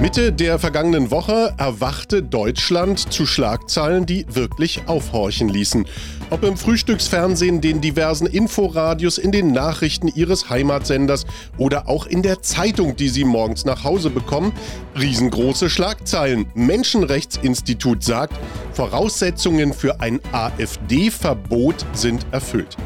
Mitte der vergangenen Woche erwachte Deutschland zu Schlagzeilen, die wirklich aufhorchen ließen. Ob im Frühstücksfernsehen, den diversen Inforadios, in den Nachrichten ihres Heimatsenders oder auch in der Zeitung, die sie morgens nach Hause bekommen, riesengroße Schlagzeilen. Menschenrechtsinstitut sagt, Voraussetzungen für ein AfD-Verbot sind erfüllt.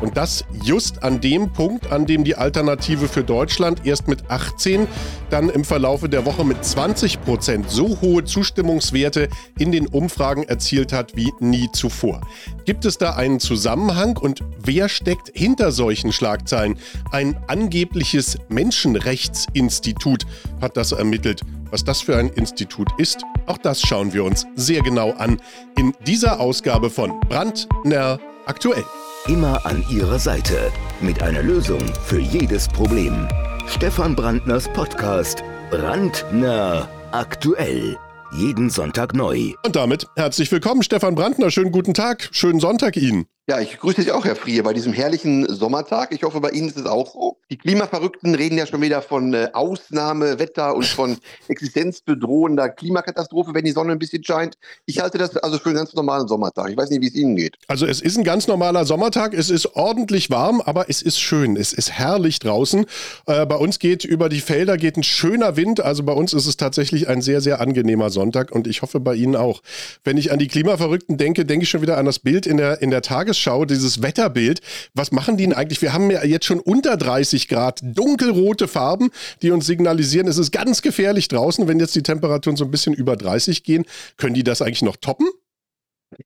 Und das just an dem Punkt, an dem die Alternative für Deutschland erst mit 18, dann im Verlaufe der Woche mit 20 Prozent so hohe Zustimmungswerte in den Umfragen erzielt hat wie nie zuvor. Gibt es da einen Zusammenhang und wer steckt hinter solchen Schlagzeilen? Ein angebliches Menschenrechtsinstitut hat das ermittelt. Was das für ein Institut ist, auch das schauen wir uns sehr genau an in dieser Ausgabe von Brandner aktuell immer an Ihrer Seite mit einer Lösung für jedes Problem. Stefan Brandners Podcast Brandner aktuell. Jeden Sonntag neu. Und damit herzlich willkommen, Stefan Brandner. Schönen guten Tag, schönen Sonntag Ihnen. Ja, ich grüße Sie auch, Herr Frier, bei diesem herrlichen Sommertag. Ich hoffe, bei Ihnen ist es auch so. Die Klimaverrückten reden ja schon wieder von äh, Ausnahmewetter und von existenzbedrohender Klimakatastrophe, wenn die Sonne ein bisschen scheint. Ich halte das also für einen ganz normalen Sommertag. Ich weiß nicht, wie es Ihnen geht. Also es ist ein ganz normaler Sommertag. Es ist ordentlich warm, aber es ist schön. Es ist herrlich draußen. Äh, bei uns geht über die Felder geht ein schöner Wind. Also bei uns ist es tatsächlich ein sehr, sehr angenehmer Sonntag und ich hoffe bei Ihnen auch. Wenn ich an die Klimaverrückten denke, denke ich schon wieder an das Bild in der, in der Tages Tagesschau, dieses Wetterbild. Was machen die denn eigentlich? Wir haben ja jetzt schon unter 30 Grad, dunkelrote Farben, die uns signalisieren, es ist ganz gefährlich draußen. Wenn jetzt die Temperaturen so ein bisschen über 30 gehen, können die das eigentlich noch toppen?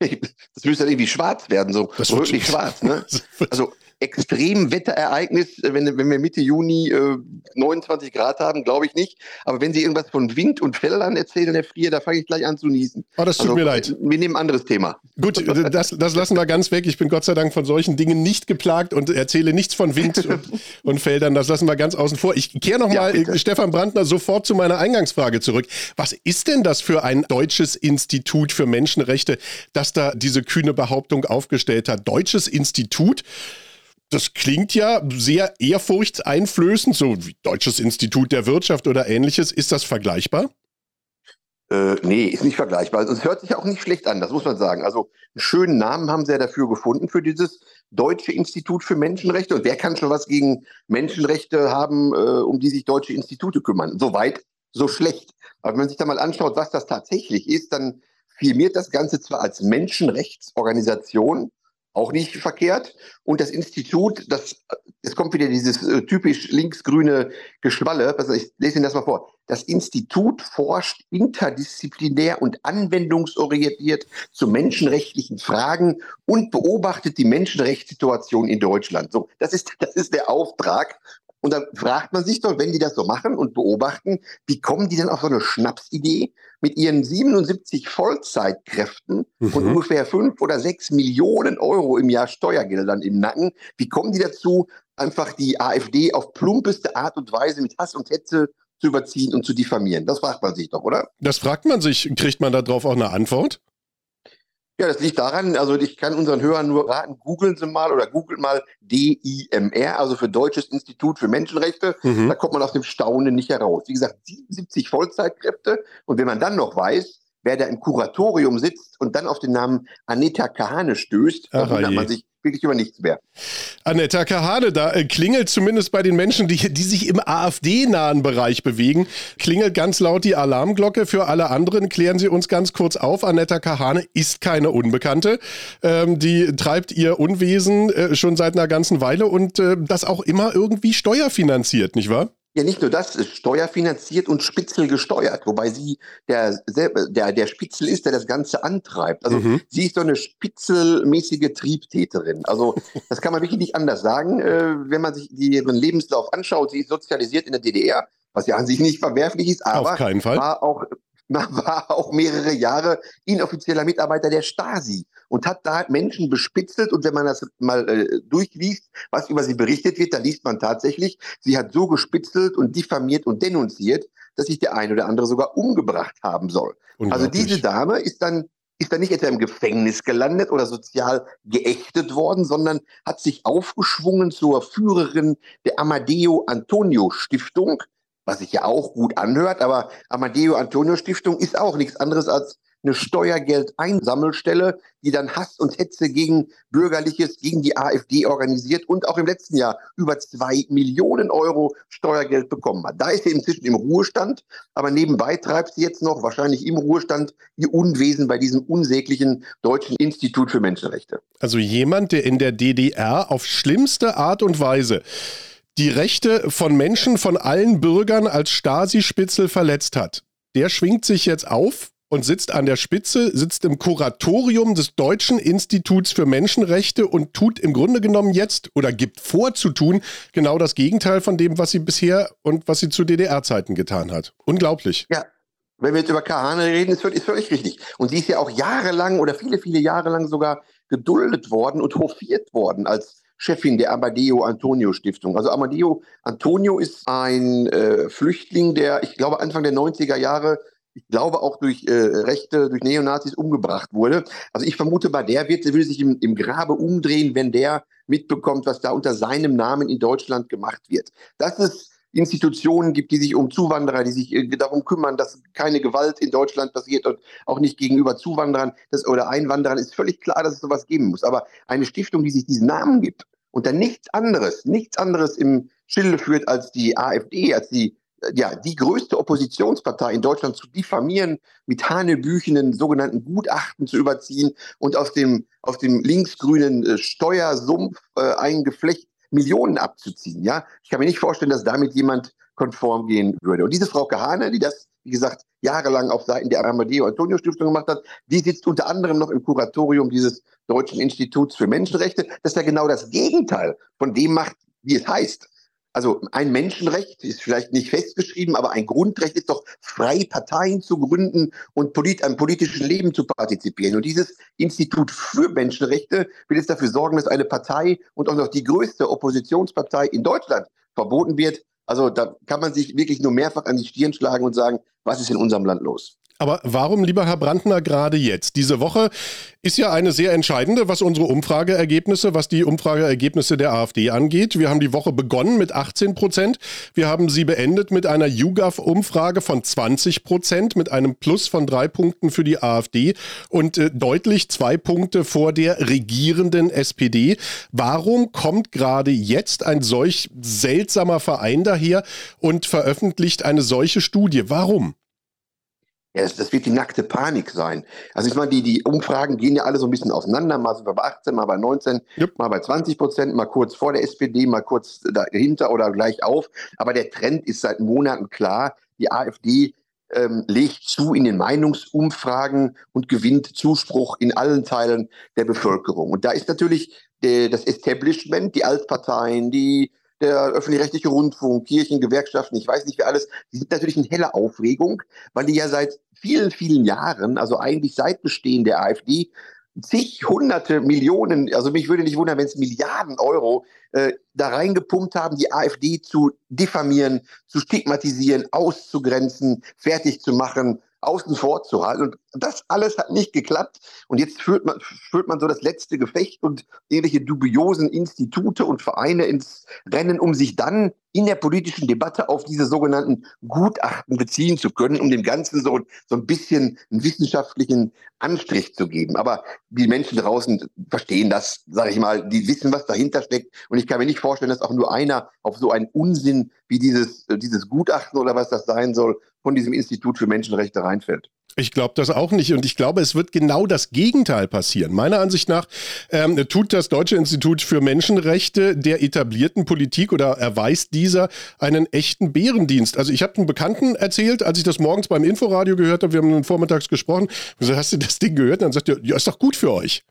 Das müsste dann irgendwie schwarz werden, so das wirklich schwarz. Ne? Also Extremwetterereignis, wenn, wenn wir Mitte Juni äh, 29 Grad haben, glaube ich nicht. Aber wenn Sie irgendwas von Wind und Feldern erzählen, Herr Frier, da fange ich gleich an zu niesen. Oh, das tut also, mir leid. Wir nehmen ein anderes Thema. Gut, das, das lassen wir ganz weg. Ich bin Gott sei Dank von solchen Dingen nicht geplagt und erzähle nichts von Wind und, und Feldern. Das lassen wir ganz außen vor. Ich kehre nochmal, ja, Stefan Brandner, sofort zu meiner Eingangsfrage zurück. Was ist denn das für ein deutsches Institut für Menschenrechte, das da diese kühne Behauptung aufgestellt hat? Deutsches Institut? Das klingt ja sehr ehrfurchtseinflößend, so wie Deutsches Institut der Wirtschaft oder ähnliches. Ist das vergleichbar? Äh, nee, ist nicht vergleichbar. Also, es hört sich auch nicht schlecht an, das muss man sagen. Also einen schönen Namen haben sie ja dafür gefunden, für dieses Deutsche Institut für Menschenrechte. Und wer kann schon was gegen Menschenrechte haben, äh, um die sich deutsche Institute kümmern? So weit, so schlecht. Aber wenn man sich da mal anschaut, was das tatsächlich ist, dann firmiert das Ganze zwar als Menschenrechtsorganisation, auch nicht verkehrt. Und das Institut, das, es kommt wieder dieses äh, typisch linksgrüne Geschwalle. Also ich lese Ihnen das mal vor. Das Institut forscht interdisziplinär und anwendungsorientiert zu menschenrechtlichen Fragen und beobachtet die Menschenrechtssituation in Deutschland. So, das ist, das ist der Auftrag. Und dann fragt man sich doch, wenn die das so machen und beobachten, wie kommen die denn auf so eine Schnapsidee mit ihren 77 Vollzeitkräften mhm. und ungefähr fünf oder sechs Millionen Euro im Jahr Steuergeldern im Nacken? Wie kommen die dazu, einfach die AfD auf plumpeste Art und Weise mit Hass und Hetze zu überziehen und zu diffamieren? Das fragt man sich doch, oder? Das fragt man sich. Kriegt man darauf auch eine Antwort? Ja, das liegt daran, also ich kann unseren Hörern nur raten, googeln Sie mal oder googelt mal DIMR, also für Deutsches Institut für Menschenrechte. Mhm. Da kommt man aus dem Staunen nicht heraus. Wie gesagt, 77 Vollzeitkräfte. Und wenn man dann noch weiß, wer da im Kuratorium sitzt und dann auf den Namen Aneta Kahane stößt, dann wundert man sich wirklich über nichts mehr. Aneta Kahane, da äh, klingelt zumindest bei den Menschen, die, die sich im AfD-nahen Bereich bewegen, klingelt ganz laut die Alarmglocke. Für alle anderen klären Sie uns ganz kurz auf. Aneta Kahane ist keine Unbekannte. Ähm, die treibt ihr Unwesen äh, schon seit einer ganzen Weile und äh, das auch immer irgendwie steuerfinanziert, nicht wahr? Ja, nicht nur das, ist steuerfinanziert und Spitzel gesteuert, wobei sie der, der, der Spitzel ist, der das Ganze antreibt. Also mhm. sie ist so eine spitzelmäßige Triebtäterin. Also das kann man wirklich nicht anders sagen, äh, wenn man sich ihren Lebenslauf anschaut. Sie ist sozialisiert in der DDR, was ja an sich nicht verwerflich ist, aber war auch war auch mehrere Jahre inoffizieller Mitarbeiter der Stasi und hat da Menschen bespitzelt. Und wenn man das mal äh, durchliest, was über sie berichtet wird, dann liest man tatsächlich, sie hat so gespitzelt und diffamiert und denunziert, dass sich der eine oder andere sogar umgebracht haben soll. Also diese Dame ist dann ist dann nicht etwa im Gefängnis gelandet oder sozial geächtet worden, sondern hat sich aufgeschwungen zur Führerin der Amadeo Antonio Stiftung, was sich ja auch gut anhört, aber Amadeo Antonio Stiftung ist auch nichts anderes als eine Steuergeldeinsammelstelle, die dann Hass und Hetze gegen Bürgerliches, gegen die AfD organisiert und auch im letzten Jahr über zwei Millionen Euro Steuergeld bekommen hat. Da ist sie inzwischen im Ruhestand, aber nebenbei treibt sie jetzt noch, wahrscheinlich im Ruhestand, ihr Unwesen bei diesem unsäglichen Deutschen Institut für Menschenrechte. Also jemand, der in der DDR auf schlimmste Art und Weise die Rechte von Menschen, von allen Bürgern als Stasi-Spitzel verletzt hat, der schwingt sich jetzt auf und sitzt an der Spitze, sitzt im Kuratorium des Deutschen Instituts für Menschenrechte und tut im Grunde genommen jetzt oder gibt vor zu tun genau das Gegenteil von dem, was sie bisher und was sie zu DDR-Zeiten getan hat. Unglaublich. Ja, wenn wir jetzt über Kahane reden, ist völlig, ist völlig richtig. Und sie ist ja auch jahrelang oder viele, viele Jahre lang sogar geduldet worden und hofiert worden als Chefin der Amadeo Antonio Stiftung. Also Amadeo Antonio ist ein äh, Flüchtling, der, ich glaube, Anfang der 90er Jahre ich glaube, auch durch äh, Rechte, durch Neonazis umgebracht wurde. Also ich vermute mal, der wird, will sich im, im Grabe umdrehen, wenn der mitbekommt, was da unter seinem Namen in Deutschland gemacht wird. Dass es Institutionen gibt, die sich um Zuwanderer, die sich darum kümmern, dass keine Gewalt in Deutschland passiert und auch nicht gegenüber Zuwanderern das, oder Einwanderern, ist völlig klar, dass es sowas geben muss. Aber eine Stiftung, die sich diesen Namen gibt und dann nichts anderes, nichts anderes im Schilde führt als die AfD, als die ja, die größte Oppositionspartei in Deutschland zu diffamieren, mit hanebüchenen sogenannten Gutachten zu überziehen und aus dem, aus dem linksgrünen äh, Steuersumpf äh, ein Geflecht Millionen abzuziehen. Ja? Ich kann mir nicht vorstellen, dass damit jemand konform gehen würde. Und diese Frau Kahane, die das, wie gesagt, jahrelang auf Seiten der Amadeo Antonio Stiftung gemacht hat, die sitzt unter anderem noch im Kuratorium dieses Deutschen Instituts für Menschenrechte, das ja genau das Gegenteil von dem macht, wie es heißt. Also ein Menschenrecht ist vielleicht nicht festgeschrieben, aber ein Grundrecht ist doch, frei Parteien zu gründen und polit am politischen Leben zu partizipieren. Und dieses Institut für Menschenrechte will jetzt dafür sorgen, dass eine Partei und auch noch die größte Oppositionspartei in Deutschland verboten wird. Also da kann man sich wirklich nur mehrfach an die Stirn schlagen und sagen, was ist in unserem Land los? Aber warum, lieber Herr Brandner, gerade jetzt? Diese Woche ist ja eine sehr entscheidende, was unsere Umfrageergebnisse, was die Umfrageergebnisse der AfD angeht. Wir haben die Woche begonnen mit 18 Prozent. Wir haben sie beendet mit einer YouGov-Umfrage von 20 Prozent, mit einem Plus von drei Punkten für die AfD und äh, deutlich zwei Punkte vor der regierenden SPD. Warum kommt gerade jetzt ein solch seltsamer Verein daher und veröffentlicht eine solche Studie? Warum? Ja, das, das, wird die nackte Panik sein. Also ich meine, die, die Umfragen gehen ja alle so ein bisschen auseinander. Mal sind wir bei 18, mal bei 19, yep. mal bei 20 Prozent, mal kurz vor der SPD, mal kurz dahinter oder gleich auf. Aber der Trend ist seit Monaten klar. Die AfD ähm, legt zu in den Meinungsumfragen und gewinnt Zuspruch in allen Teilen der Bevölkerung. Und da ist natürlich der, das Establishment, die Altparteien, die der öffentlich-rechtliche Rundfunk, Kirchen, Gewerkschaften, ich weiß nicht wer alles, die sind natürlich in heller Aufregung, weil die ja seit vielen, vielen Jahren, also eigentlich seit Bestehen der AfD, zig, hunderte Millionen, also mich würde nicht wundern, wenn es Milliarden Euro äh, da reingepumpt haben, die AfD zu diffamieren, zu stigmatisieren, auszugrenzen, fertig zu machen, außen vor zu halten. Und das alles hat nicht geklappt. Und jetzt führt man, führt man so das letzte Gefecht und ähnliche dubiosen Institute und Vereine ins Rennen, um sich dann in der politischen Debatte auf diese sogenannten Gutachten beziehen zu können, um dem Ganzen so, so ein bisschen einen wissenschaftlichen Anstrich zu geben. Aber die Menschen draußen verstehen das, sage ich mal, die wissen, was dahinter steckt. Und ich kann mir nicht vorstellen, dass auch nur einer auf so einen Unsinn wie dieses, dieses Gutachten oder was das sein soll, von diesem Institut für Menschenrechte reinfällt. Ich glaube das auch nicht und ich glaube, es wird genau das Gegenteil passieren. Meiner Ansicht nach ähm, tut das Deutsche Institut für Menschenrechte der etablierten Politik oder erweist dieser einen echten Bärendienst. Also ich habe einen Bekannten erzählt, als ich das morgens beim Inforadio gehört habe, wir haben vormittags gesprochen, so, hast du das Ding gehört? Und dann sagt er, ja, ist doch gut für euch.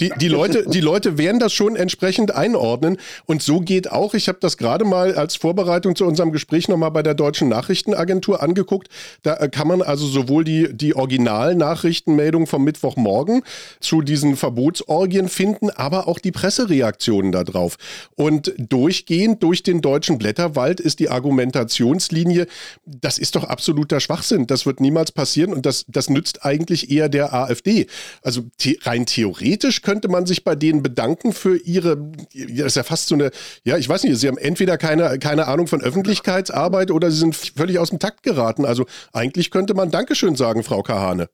Die, die, Leute, die Leute werden das schon entsprechend einordnen und so geht auch, ich habe das gerade mal als Vorbereitung zu unserem Gespräch nochmal bei der Deutschen Nachrichtenagentur angeguckt, da äh, kann man also sowohl die, die die Originalnachrichtenmeldung vom Mittwochmorgen zu diesen Verbotsorgien finden, aber auch die Pressereaktionen darauf. Und durchgehend durch den deutschen Blätterwald ist die Argumentationslinie, das ist doch absoluter Schwachsinn. Das wird niemals passieren und das, das nützt eigentlich eher der AfD. Also the rein theoretisch könnte man sich bei denen bedanken für ihre, das ist ja fast so eine, ja, ich weiß nicht, sie haben entweder keine, keine Ahnung von Öffentlichkeitsarbeit oder sie sind völlig aus dem Takt geraten. Also eigentlich könnte man Dankeschön sagen, Frau Kahane.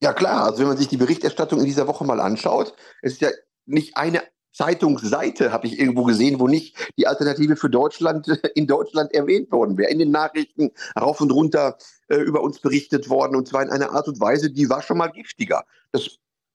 Ja klar, also wenn man sich die Berichterstattung in dieser Woche mal anschaut, es ist ja nicht eine Zeitungsseite habe ich irgendwo gesehen, wo nicht die Alternative für Deutschland in Deutschland erwähnt worden wäre. In den Nachrichten rauf und runter äh, über uns berichtet worden und zwar in einer Art und Weise, die war schon mal giftiger. Das,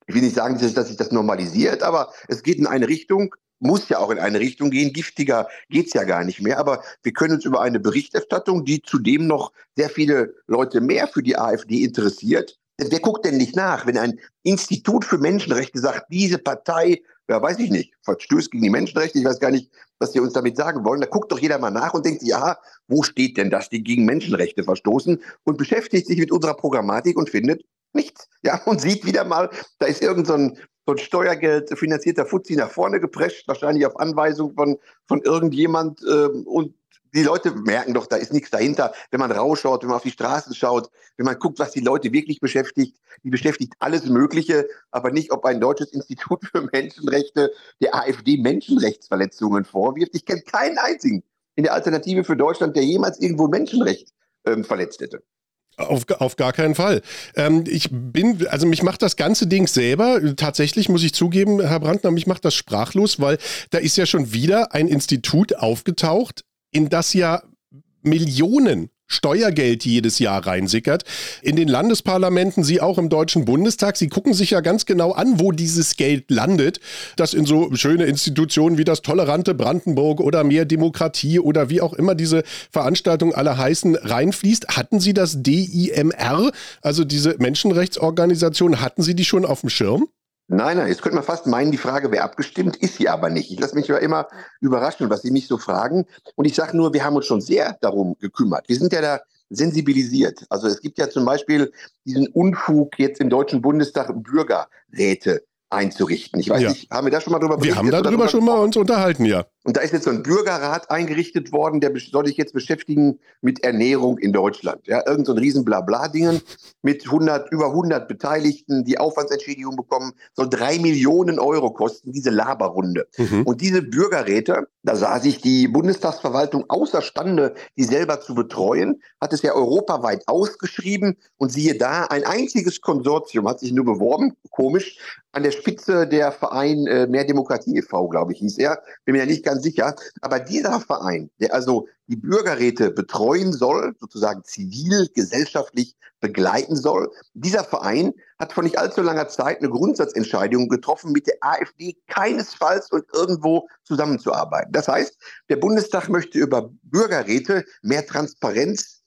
ich will nicht sagen, dass sich das normalisiert, aber es geht in eine Richtung, muss ja auch in eine Richtung gehen. Giftiger geht es ja gar nicht mehr. Aber wir können uns über eine Berichterstattung, die zudem noch sehr viele Leute mehr für die AfD interessiert, Wer guckt denn nicht nach, wenn ein Institut für Menschenrechte sagt, diese Partei, ja, weiß ich nicht, verstößt gegen die Menschenrechte, ich weiß gar nicht, was sie uns damit sagen wollen. Da guckt doch jeder mal nach und denkt, ja, wo steht denn das, die gegen Menschenrechte verstoßen und beschäftigt sich mit unserer Programmatik und findet nichts. Ja, und sieht wieder mal, da ist irgend so so ein Steuergeld finanzierter Fuzzi nach vorne geprescht, wahrscheinlich auf Anweisung von, von irgendjemand äh, und die Leute merken doch, da ist nichts dahinter. Wenn man rausschaut, wenn man auf die Straßen schaut, wenn man guckt, was die Leute wirklich beschäftigt, die beschäftigt alles Mögliche, aber nicht, ob ein deutsches Institut für Menschenrechte der AfD Menschenrechtsverletzungen vorwirft. Ich kenne keinen einzigen in der Alternative für Deutschland, der jemals irgendwo Menschenrecht ähm, verletzt hätte. Auf, auf gar keinen Fall. Ähm, ich bin, also mich macht das ganze Ding selber, tatsächlich muss ich zugeben, Herr Brandner, mich macht das sprachlos, weil da ist ja schon wieder ein Institut aufgetaucht, in das ja Millionen Steuergeld jedes Jahr reinsickert. In den Landesparlamenten, Sie auch im Deutschen Bundestag, Sie gucken sich ja ganz genau an, wo dieses Geld landet, das in so schöne Institutionen wie das tolerante Brandenburg oder mehr Demokratie oder wie auch immer diese Veranstaltungen alle heißen, reinfließt. Hatten Sie das DIMR, also diese Menschenrechtsorganisation, hatten Sie die schon auf dem Schirm? Nein, nein, jetzt könnte man fast meinen, die Frage wäre abgestimmt, ist sie aber nicht. Ich lasse mich ja immer überraschen, was Sie mich so fragen. Und ich sage nur, wir haben uns schon sehr darum gekümmert. Wir sind ja da sensibilisiert. Also es gibt ja zum Beispiel diesen Unfug jetzt im Deutschen Bundestag Bürgerräte einzurichten. Ich weiß ja. nicht, haben wir da schon mal drüber berichtet? Wir haben darüber schon mal uns unterhalten, ja. Und da ist jetzt so ein Bürgerrat eingerichtet worden, der soll sich jetzt beschäftigen mit Ernährung in Deutschland. Ja, irgend so ein riesen Blabla-Dingen mit 100, über 100 Beteiligten, die Aufwandsentschädigung bekommen, soll drei Millionen Euro kosten, diese Laberrunde. Mhm. Und diese Bürgerräte, da sah sich die Bundestagsverwaltung außerstande, die selber zu betreuen, hat es ja europaweit ausgeschrieben und siehe da, ein einziges Konsortium hat sich nur beworben, komisch, an der Spitze der Verein äh, Mehr Demokratie e.V., glaube ich, hieß er. Bin mir ja nicht ganz sicher. Aber dieser Verein, der also die Bürgerräte betreuen soll, sozusagen zivil, gesellschaftlich begleiten soll, dieser Verein hat vor nicht allzu langer Zeit eine Grundsatzentscheidung getroffen, mit der AfD keinesfalls und irgendwo zusammenzuarbeiten. Das heißt, der Bundestag möchte über Bürgerräte mehr Transparenz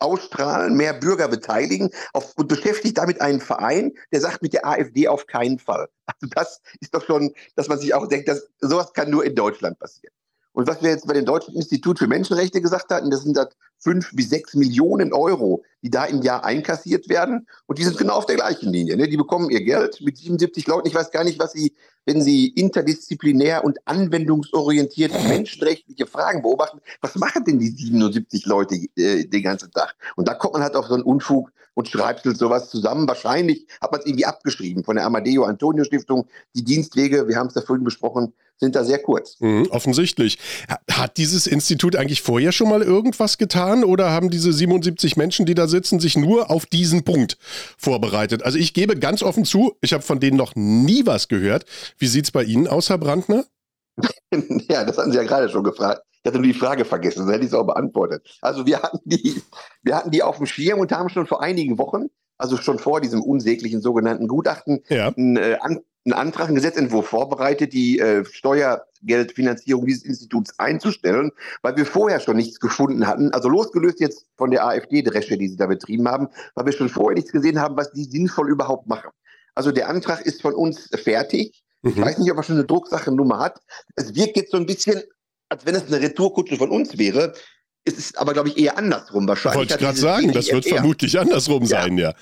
ausstrahlen, mehr Bürger beteiligen auf, und beschäftigt damit einen Verein, der sagt mit der AfD auf keinen Fall. Also das ist doch schon, dass man sich auch denkt, dass sowas kann nur in Deutschland passieren. Und was wir jetzt bei dem Deutschen Institut für Menschenrechte gesagt hatten, das sind das fünf bis sechs Millionen Euro, die da im Jahr einkassiert werden. Und die sind genau auf der gleichen Linie. Ne? Die bekommen ihr Geld mit 77 Leuten. Ich weiß gar nicht, was sie, wenn sie interdisziplinär und anwendungsorientiert menschenrechtliche Fragen beobachten, was machen denn die 77 Leute äh, den ganzen Tag? Und da kommt man halt auf so einen Unfug und schreibt sowas zusammen. Wahrscheinlich hat man es irgendwie abgeschrieben von der Amadeo Antonio Stiftung. Die Dienstwege, wir haben es da vorhin besprochen, sind da sehr kurz. Mhm, offensichtlich. Hat dieses Institut eigentlich vorher schon mal irgendwas getan oder haben diese 77 Menschen, die da sitzen, sich nur auf diesen Punkt vorbereitet? Also ich gebe ganz offen zu, ich habe von denen noch nie was gehört. Wie sieht es bei Ihnen aus, Herr Brandner? ja, das hatten Sie ja gerade schon gefragt. Ich hatte nur die Frage vergessen, sonst hätte ich es auch beantwortet. Also wir hatten, die, wir hatten die auf dem Schirm und haben schon vor einigen Wochen, also schon vor diesem unsäglichen sogenannten Gutachten, ja. einen, äh, einen Antrag, einen Gesetzentwurf vorbereitet, die äh, Steuergeldfinanzierung dieses Instituts einzustellen, weil wir vorher schon nichts gefunden hatten. Also losgelöst jetzt von der AfD-Dresche, die sie da betrieben haben, weil wir schon vorher nichts gesehen haben, was die sinnvoll überhaupt machen. Also der Antrag ist von uns fertig. Mhm. Ich weiß nicht, ob er schon eine Drucksachennummer hat. Es wirkt jetzt so ein bisschen, als wenn es eine Retourkutsche von uns wäre. Es ist aber, glaube ich, eher andersrum wahrscheinlich. Wollte ich gerade sagen, das wird vermutlich andersrum ja. sein, ja.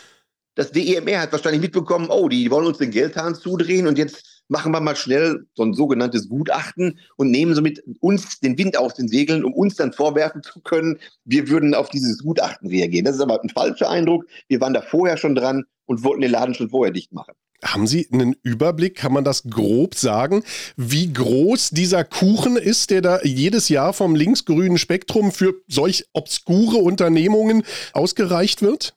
Das DEMR hat wahrscheinlich mitbekommen, oh, die wollen uns den Geldhahn zudrehen und jetzt machen wir mal schnell so ein sogenanntes Gutachten und nehmen somit uns den Wind aus den Segeln, um uns dann vorwerfen zu können, wir würden auf dieses Gutachten reagieren. Das ist aber ein falscher Eindruck. Wir waren da vorher schon dran und wollten den Laden schon vorher dicht machen. Haben Sie einen Überblick, kann man das grob sagen, wie groß dieser Kuchen ist, der da jedes Jahr vom linksgrünen Spektrum für solch obskure Unternehmungen ausgereicht wird?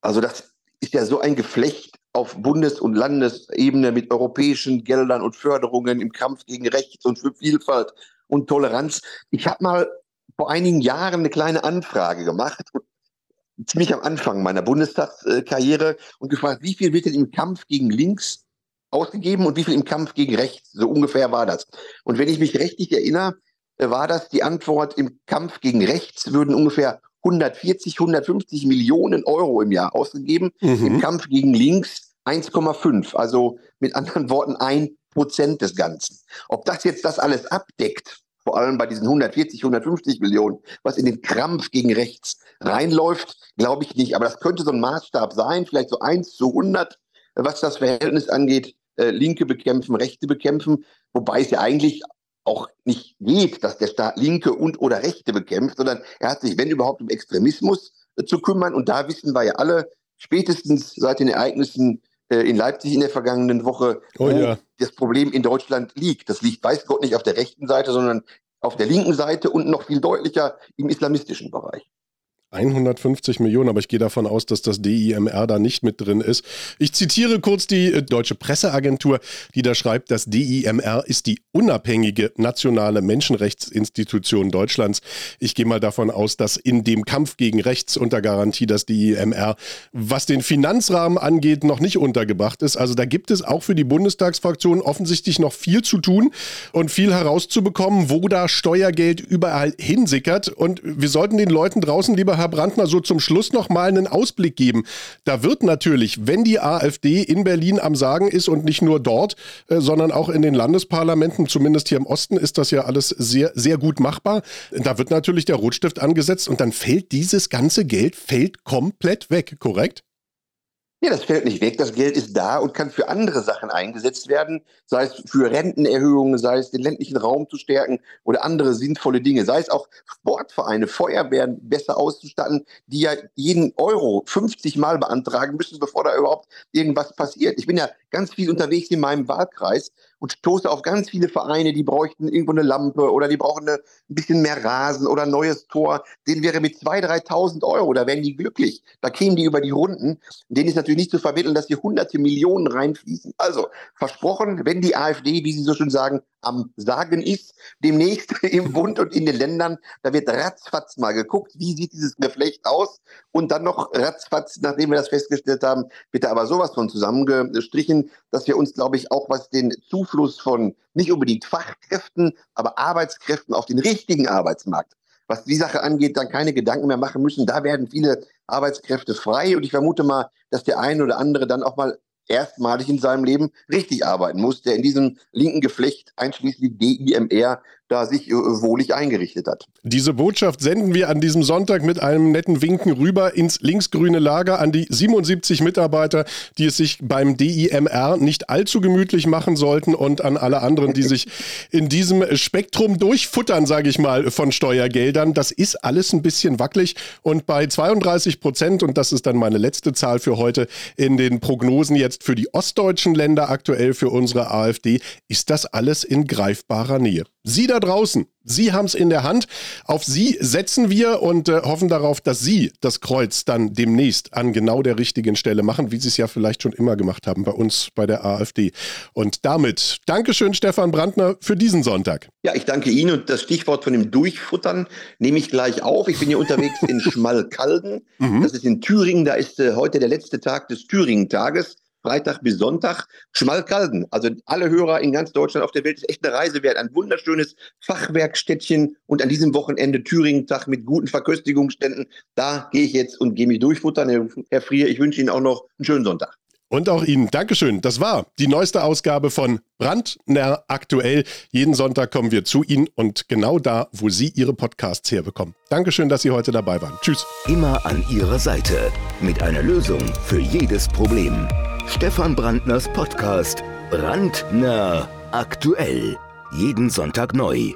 Also das ist ja so ein Geflecht auf Bundes- und Landesebene mit europäischen Geldern und Förderungen im Kampf gegen Rechts und für Vielfalt und Toleranz. Ich habe mal vor einigen Jahren eine kleine Anfrage gemacht ziemlich am Anfang meiner Bundestagskarriere und gefragt, wie viel wird denn im Kampf gegen links ausgegeben und wie viel im Kampf gegen rechts? So ungefähr war das. Und wenn ich mich richtig erinnere, war das die Antwort, im Kampf gegen rechts würden ungefähr 140, 150 Millionen Euro im Jahr ausgegeben. Mhm. Im Kampf gegen links 1,5. Also mit anderen Worten ein Prozent des Ganzen. Ob das jetzt das alles abdeckt, vor allem bei diesen 140, 150 Millionen, was in den Krampf gegen rechts reinläuft, glaube ich nicht. Aber das könnte so ein Maßstab sein, vielleicht so 1 zu 100, was das Verhältnis angeht. Äh, Linke bekämpfen, Rechte bekämpfen, wobei es ja eigentlich auch nicht geht, dass der Staat Linke und oder Rechte bekämpft, sondern er hat sich, wenn überhaupt, um Extremismus äh, zu kümmern. Und da wissen wir ja alle, spätestens seit den Ereignissen in Leipzig in der vergangenen Woche, oh, ja. das Problem in Deutschland liegt. Das liegt, weiß Gott, nicht auf der rechten Seite, sondern auf der linken Seite und noch viel deutlicher im islamistischen Bereich. 150 Millionen, aber ich gehe davon aus, dass das DIMR da nicht mit drin ist. Ich zitiere kurz die äh, deutsche Presseagentur, die da schreibt, das DIMR ist die unabhängige nationale Menschenrechtsinstitution Deutschlands. Ich gehe mal davon aus, dass in dem Kampf gegen Rechts unter Garantie das DIMR, was den Finanzrahmen angeht, noch nicht untergebracht ist. Also da gibt es auch für die Bundestagsfraktion offensichtlich noch viel zu tun und viel herauszubekommen, wo da Steuergeld überall hinsickert. Und wir sollten den Leuten draußen lieber Herr Brandner, so zum Schluss noch mal einen Ausblick geben. Da wird natürlich, wenn die AfD in Berlin am Sagen ist und nicht nur dort, äh, sondern auch in den Landesparlamenten, zumindest hier im Osten, ist das ja alles sehr, sehr gut machbar. Da wird natürlich der Rotstift angesetzt und dann fällt dieses ganze Geld fällt komplett weg, korrekt? Ja, das fällt nicht weg. Das Geld ist da und kann für andere Sachen eingesetzt werden, sei es für Rentenerhöhungen, sei es den ländlichen Raum zu stärken oder andere sinnvolle Dinge, sei es auch Sportvereine, Feuerwehren besser auszustatten, die ja jeden Euro 50 Mal beantragen müssen, bevor da überhaupt irgendwas passiert. Ich bin ja ganz viel unterwegs in meinem Wahlkreis und stoße auf ganz viele Vereine, die bräuchten irgendwo eine Lampe oder die brauchen eine, ein bisschen mehr Rasen oder ein neues Tor. Den wäre mit 2.000, 3.000 Euro, da wären die glücklich. Da kämen die über die Runden. Denen ist natürlich nicht zu vermitteln, dass hier hunderte Millionen reinfließen. Also versprochen, wenn die AfD, wie Sie so schön sagen, am Sagen ist, demnächst im Bund und in den Ländern, da wird ratzfatz mal geguckt, wie sieht dieses Geflecht aus und dann noch ratzfatz, nachdem wir das festgestellt haben, wird da aber sowas von zusammengestrichen, dass wir uns, glaube ich, auch was den Zufluss von nicht unbedingt Fachkräften, aber Arbeitskräften auf den richtigen Arbeitsmarkt was die Sache angeht, dann keine Gedanken mehr machen müssen. Da werden viele Arbeitskräfte frei und ich vermute mal, dass der eine oder andere dann auch mal erstmalig in seinem Leben richtig arbeiten muss, der in diesem linken Geflecht einschließlich DIMR da sich äh, wohlig eingerichtet hat. Diese Botschaft senden wir an diesem Sonntag mit einem netten Winken rüber ins linksgrüne Lager an die 77 Mitarbeiter, die es sich beim DIMR nicht allzu gemütlich machen sollten und an alle anderen, die sich in diesem Spektrum durchfuttern, sage ich mal, von Steuergeldern. Das ist alles ein bisschen wackelig und bei 32 Prozent, und das ist dann meine letzte Zahl für heute, in den Prognosen jetzt für die ostdeutschen Länder aktuell für unsere AfD, ist das alles in greifbarer Nähe. Sie da draußen, Sie haben es in der Hand. Auf Sie setzen wir und äh, hoffen darauf, dass Sie das Kreuz dann demnächst an genau der richtigen Stelle machen, wie Sie es ja vielleicht schon immer gemacht haben bei uns bei der AfD. Und damit Dankeschön, Stefan Brandner, für diesen Sonntag. Ja, ich danke Ihnen und das Stichwort von dem Durchfuttern nehme ich gleich auf. Ich bin hier unterwegs in Schmalkalden. Mhm. Das ist in Thüringen. Da ist äh, heute der letzte Tag des Thüringen-Tages. Freitag bis Sonntag. Schmalkalden, also alle Hörer in ganz Deutschland auf der Welt ist echt eine Reise wert. Ein wunderschönes Fachwerkstättchen und an diesem Wochenende Thüringen-Tag mit guten Verköstigungsständen. Da gehe ich jetzt und gehe mich durchfuttern. Herr Frier, ich wünsche Ihnen auch noch einen schönen Sonntag. Und auch Ihnen Dankeschön. Das war die neueste Ausgabe von Brandner aktuell. Jeden Sonntag kommen wir zu Ihnen und genau da, wo Sie Ihre Podcasts herbekommen. Dankeschön, dass Sie heute dabei waren. Tschüss. Immer an Ihrer Seite mit einer Lösung für jedes Problem. Stefan Brandners Podcast Brandner aktuell. Jeden Sonntag neu.